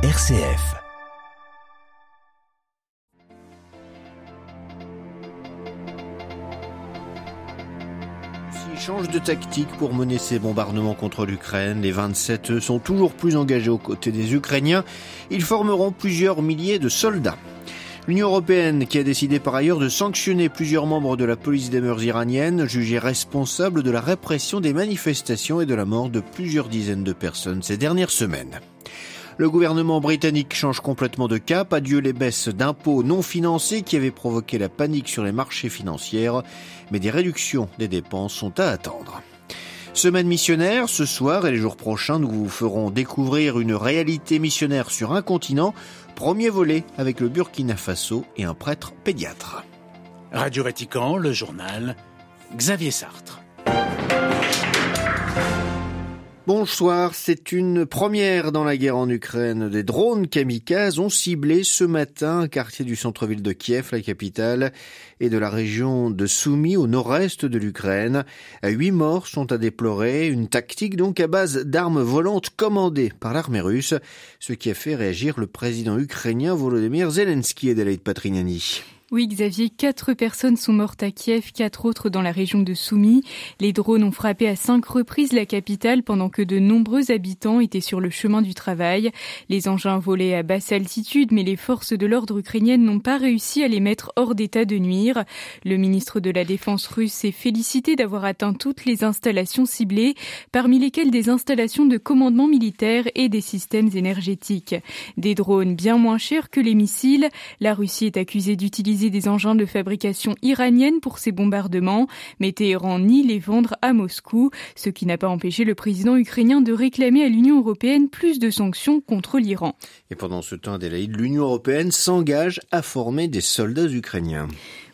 RCF. S'il change de tactique pour mener ses bombardements contre l'Ukraine, les 27 sont toujours plus engagés aux côtés des Ukrainiens. Ils formeront plusieurs milliers de soldats. L'Union européenne, qui a décidé par ailleurs de sanctionner plusieurs membres de la police des mœurs iranienne, jugés responsables de la répression des manifestations et de la mort de plusieurs dizaines de personnes ces dernières semaines. Le gouvernement britannique change complètement de cap. Adieu les baisses d'impôts non financés qui avaient provoqué la panique sur les marchés financiers. Mais des réductions des dépenses sont à attendre. Semaine missionnaire, ce soir et les jours prochains, nous vous ferons découvrir une réalité missionnaire sur un continent. Premier volet avec le Burkina Faso et un prêtre pédiatre. Radio Vatican, le journal, Xavier Sartre. Bonsoir, c'est une première dans la guerre en Ukraine. Des drones kamikazes ont ciblé ce matin un quartier du centre-ville de Kiev, la capitale, et de la région de Soumy au nord-est de l'Ukraine. Huit morts sont à déplorer, une tactique donc à base d'armes volantes commandées par l'armée russe, ce qui a fait réagir le président ukrainien Volodymyr Zelensky et Delaïde Patrignani. Oui, Xavier, quatre personnes sont mortes à Kiev, quatre autres dans la région de Soumy. Les drones ont frappé à cinq reprises la capitale pendant que de nombreux habitants étaient sur le chemin du travail. Les engins volaient à basse altitude, mais les forces de l'ordre ukrainiennes n'ont pas réussi à les mettre hors d'état de nuire. Le ministre de la Défense russe s'est félicité d'avoir atteint toutes les installations ciblées, parmi lesquelles des installations de commandement militaire et des systèmes énergétiques. Des drones bien moins chers que les missiles. La Russie est accusée d'utiliser des engins de fabrication iranienne pour ces bombardements, mais Téhéran nie les vendre à Moscou, ce qui n'a pas empêché le président ukrainien de réclamer à l'Union européenne plus de sanctions contre l'Iran. Et pendant ce temps, Adélaïde, l'Union européenne s'engage à former des soldats ukrainiens.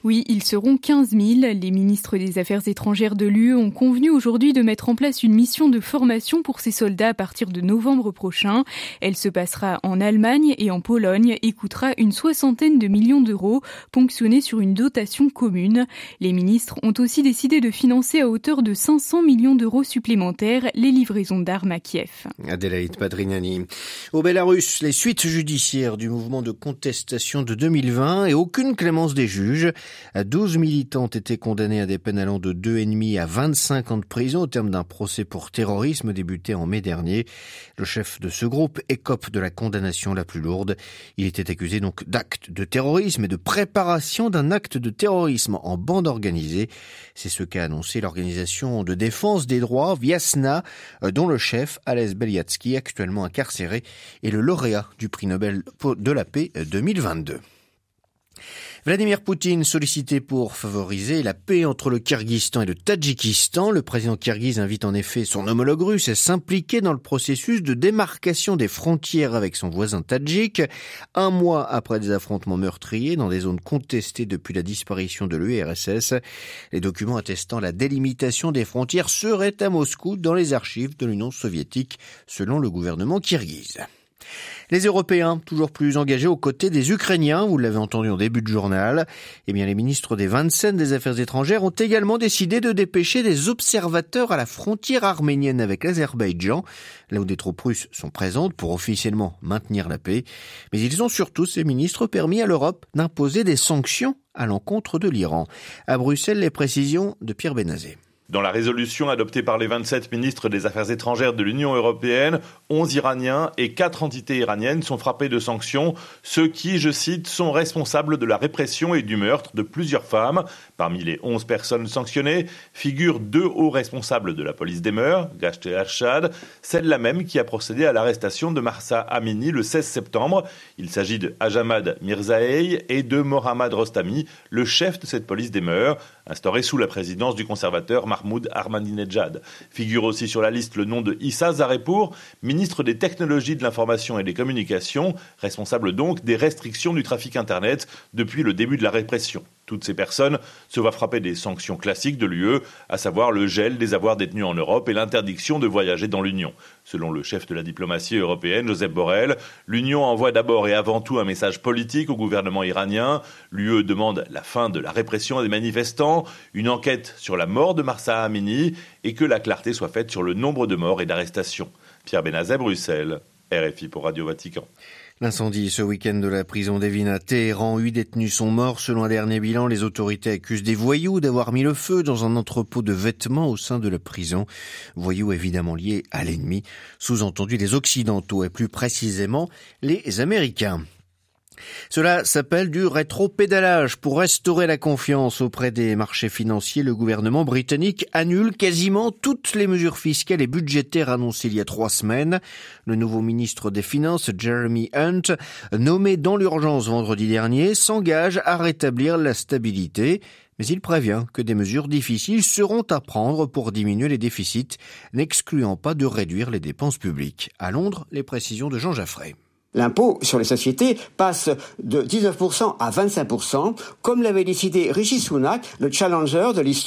Oui, ils seront 15 000. Les ministres des Affaires étrangères de l'UE ont convenu aujourd'hui de mettre en place une mission de formation pour ces soldats à partir de novembre prochain. Elle se passera en Allemagne et en Pologne et coûtera une soixantaine de millions d'euros, ponctionnés sur une dotation commune. Les ministres ont aussi décidé de financer à hauteur de 500 millions d'euros supplémentaires les livraisons d'armes à Kiev. Adélaïde Padrignani. Au Bélarus, les suites judiciaires du mouvement de contestation de 2020 et aucune clémence des juges. 12 militants ont été condamnés à des peines allant de 2,5 à 25 ans de prison au terme d'un procès pour terrorisme débuté en mai dernier. Le chef de ce groupe écope de la condamnation la plus lourde. Il était accusé donc d'acte de terrorisme et de préparation d'un acte de terrorisme en bande organisée. C'est ce qu'a annoncé l'organisation de défense des droits Viasna, dont le chef, Ales Beliatsky, actuellement incarcéré, est le lauréat du prix Nobel de la paix 2022. Vladimir Poutine sollicité pour favoriser la paix entre le Kyrgyzstan et le Tadjikistan. Le président kirghiz invite en effet son homologue russe à s'impliquer dans le processus de démarcation des frontières avec son voisin tadjik. Un mois après des affrontements meurtriers dans des zones contestées depuis la disparition de l'URSS, les documents attestant la délimitation des frontières seraient à Moscou dans les archives de l'Union soviétique, selon le gouvernement kirghiz. Les Européens, toujours plus engagés aux côtés des Ukrainiens, vous l'avez entendu en début de journal, eh bien les ministres des 27 des Affaires étrangères ont également décidé de dépêcher des observateurs à la frontière arménienne avec l'Azerbaïdjan, là où des troupes russes sont présentes pour officiellement maintenir la paix. Mais ils ont surtout, ces ministres, permis à l'Europe d'imposer des sanctions à l'encontre de l'Iran. À Bruxelles, les précisions de Pierre Benazé. Dans la résolution adoptée par les 27 ministres des Affaires étrangères de l'Union européenne, 11 Iraniens et 4 entités iraniennes sont frappés de sanctions, ceux qui, je cite, sont responsables de la répression et du meurtre de plusieurs femmes. Parmi les 11 personnes sanctionnées figurent deux hauts responsables de la police des mœurs, Gasht et Arshad, celle-là même qui a procédé à l'arrestation de Marsa Amini le 16 septembre. Il s'agit de Ajamad Mirzaei et de Mohammad Rostami, le chef de cette police des mœurs, instauré sous la présidence du conservateur Mahmoud Ahmadinejad. Figure aussi sur la liste le nom de Issa Zarepour, ministre des Technologies de l'Information et des Communications, responsable donc des restrictions du trafic Internet depuis le début de la répression. Toutes ces personnes se voient frapper des sanctions classiques de l'UE, à savoir le gel des avoirs détenus en Europe et l'interdiction de voyager dans l'Union. Selon le chef de la diplomatie européenne, Joseph Borrell, l'Union envoie d'abord et avant tout un message politique au gouvernement iranien. L'UE demande la fin de la répression des manifestants, une enquête sur la mort de Marsa Amini et que la clarté soit faite sur le nombre de morts et d'arrestations. Pierre Benazet, Bruxelles. RFI pour Radio Vatican. L'incendie ce week-end de la prison d'Evin Téhéran, huit détenus sont morts. Selon un dernier bilan, les autorités accusent des voyous d'avoir mis le feu dans un entrepôt de vêtements au sein de la prison. Voyous évidemment liés à l'ennemi, sous-entendu les Occidentaux et plus précisément les Américains. Cela s'appelle du rétro-pédalage. Pour restaurer la confiance auprès des marchés financiers, le gouvernement britannique annule quasiment toutes les mesures fiscales et budgétaires annoncées il y a trois semaines. Le nouveau ministre des Finances, Jeremy Hunt, nommé dans l'urgence vendredi dernier, s'engage à rétablir la stabilité. Mais il prévient que des mesures difficiles seront à prendre pour diminuer les déficits, n'excluant pas de réduire les dépenses publiques. À Londres, les précisions de Jean Jaffray. L'impôt sur les sociétés passe de 19% à 25%, comme l'avait décidé Rishi Sunak, le challenger de l'East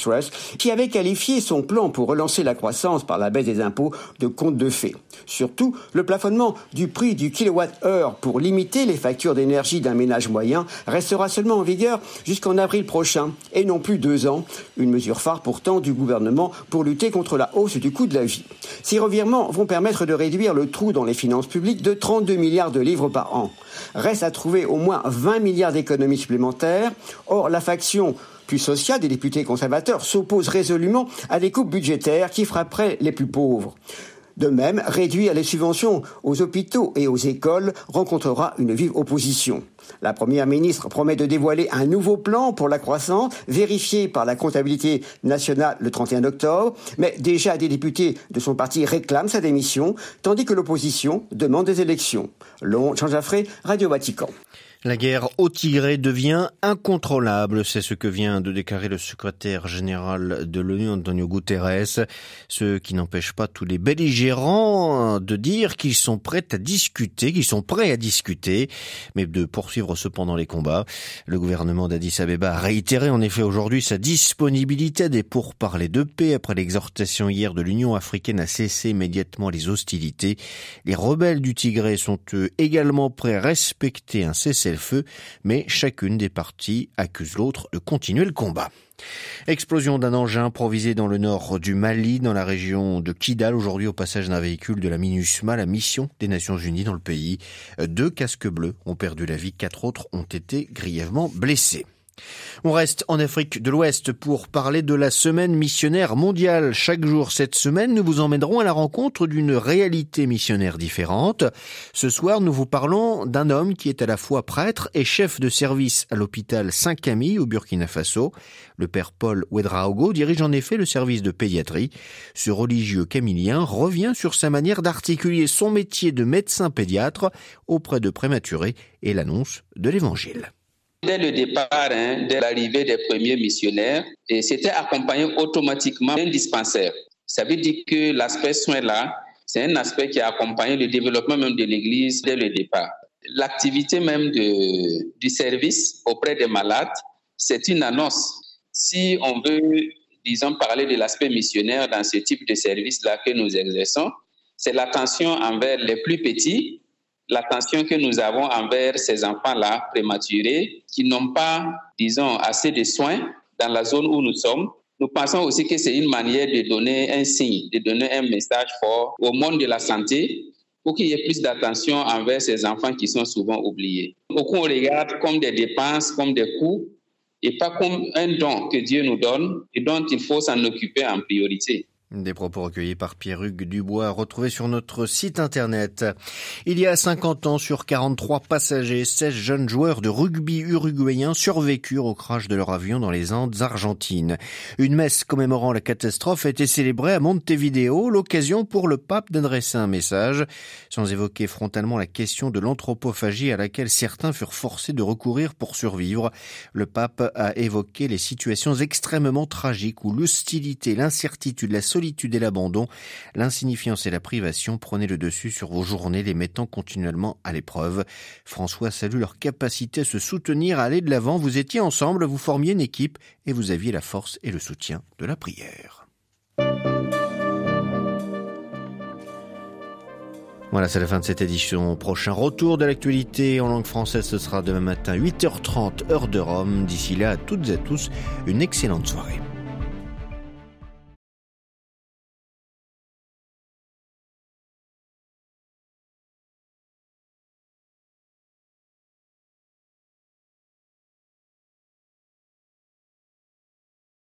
qui avait qualifié son plan pour relancer la croissance par la baisse des impôts de compte de fait. Surtout, le plafonnement du prix du kilowatt-heure pour limiter les factures d'énergie d'un ménage moyen restera seulement en vigueur jusqu'en avril prochain, et non plus deux ans, une mesure phare pourtant du gouvernement pour lutter contre la hausse du coût de la vie. Ces revirements vont permettre de réduire le trou dans les finances publiques de 32 milliards de de livres par an. Reste à trouver au moins 20 milliards d'économies supplémentaires. Or, la faction plus sociale des députés conservateurs s'oppose résolument à des coupes budgétaires qui frapperaient les plus pauvres. De même, réduire les subventions aux hôpitaux et aux écoles rencontrera une vive opposition. La Première ministre promet de dévoiler un nouveau plan pour la croissance, vérifié par la comptabilité nationale le 31 octobre, mais déjà des députés de son parti réclament sa démission, tandis que l'opposition demande des élections. Long, Jean Jaffré, Radio Vatican. La guerre au Tigré devient incontrôlable, c'est ce que vient de déclarer le secrétaire général de l'ONU, Antonio Guterres, ce qui n'empêche pas tous les belligérants de dire qu'ils sont prêts à discuter, qu'ils sont prêts à discuter, mais de poursuivre cependant les combats. Le gouvernement d'Addis Abeba a réitéré en effet aujourd'hui sa disponibilité des pourparlers de paix après l'exhortation hier de l'Union africaine à cesser immédiatement les hostilités. Les rebelles du Tigré sont eux également prêts à respecter un cessez le feu, mais chacune des parties accuse l'autre de continuer le combat. Explosion d'un engin improvisé dans le nord du Mali, dans la région de Kidal, aujourd'hui au passage d'un véhicule de la MINUSMA, la mission des Nations Unies dans le pays. Deux casques bleus ont perdu la vie, quatre autres ont été grièvement blessés. On reste en Afrique de l'Ouest pour parler de la semaine missionnaire mondiale. Chaque jour cette semaine, nous vous emmènerons à la rencontre d'une réalité missionnaire différente. Ce soir, nous vous parlons d'un homme qui est à la fois prêtre et chef de service à l'hôpital Saint-Camille au Burkina Faso. Le père Paul Ouedraogo dirige en effet le service de pédiatrie. Ce religieux camillien revient sur sa manière d'articuler son métier de médecin pédiatre auprès de prématurés et l'annonce de l'évangile. Dès le départ, hein, dès l'arrivée des premiers missionnaires, c'était accompagné automatiquement d'un dispensaire. Ça veut dire que l'aspect soin là, c'est un aspect qui a accompagné le développement même de l'Église dès le départ. L'activité même de, du service auprès des malades, c'est une annonce. Si on veut, disons, parler de l'aspect missionnaire dans ce type de service-là que nous exerçons, c'est l'attention envers les plus petits l'attention que nous avons envers ces enfants-là prématurés qui n'ont pas, disons, assez de soins dans la zone où nous sommes. Nous pensons aussi que c'est une manière de donner un signe, de donner un message fort au monde de la santé pour qu'il y ait plus d'attention envers ces enfants qui sont souvent oubliés. Beaucoup on regarde comme des dépenses, comme des coûts, et pas comme un don que Dieu nous donne et dont il faut s'en occuper en priorité. Des propos recueillis par Pierre-Hugues Dubois, retrouvés sur notre site internet. Il y a 50 ans, sur 43 passagers, 16 jeunes joueurs de rugby uruguayens survécurent au crash de leur avion dans les Andes argentines. Une messe commémorant la catastrophe a été célébrée à Montevideo, l'occasion pour le pape d'adresser un message, sans évoquer frontalement la question de l'anthropophagie à laquelle certains furent forcés de recourir pour survivre. Le pape a évoqué les situations extrêmement tragiques où l'hostilité, l'incertitude, la solitude et l'abandon, l'insignifiance et la privation prenaient le dessus sur vos journées, les mettant continuellement à l'épreuve. François salue leur capacité à se soutenir, à aller de l'avant. Vous étiez ensemble, vous formiez une équipe et vous aviez la force et le soutien de la prière. Voilà, c'est la fin de cette édition. Prochain retour de l'actualité en langue française, ce sera demain matin 8h30 heure de Rome. D'ici là, à toutes et à tous, une excellente soirée.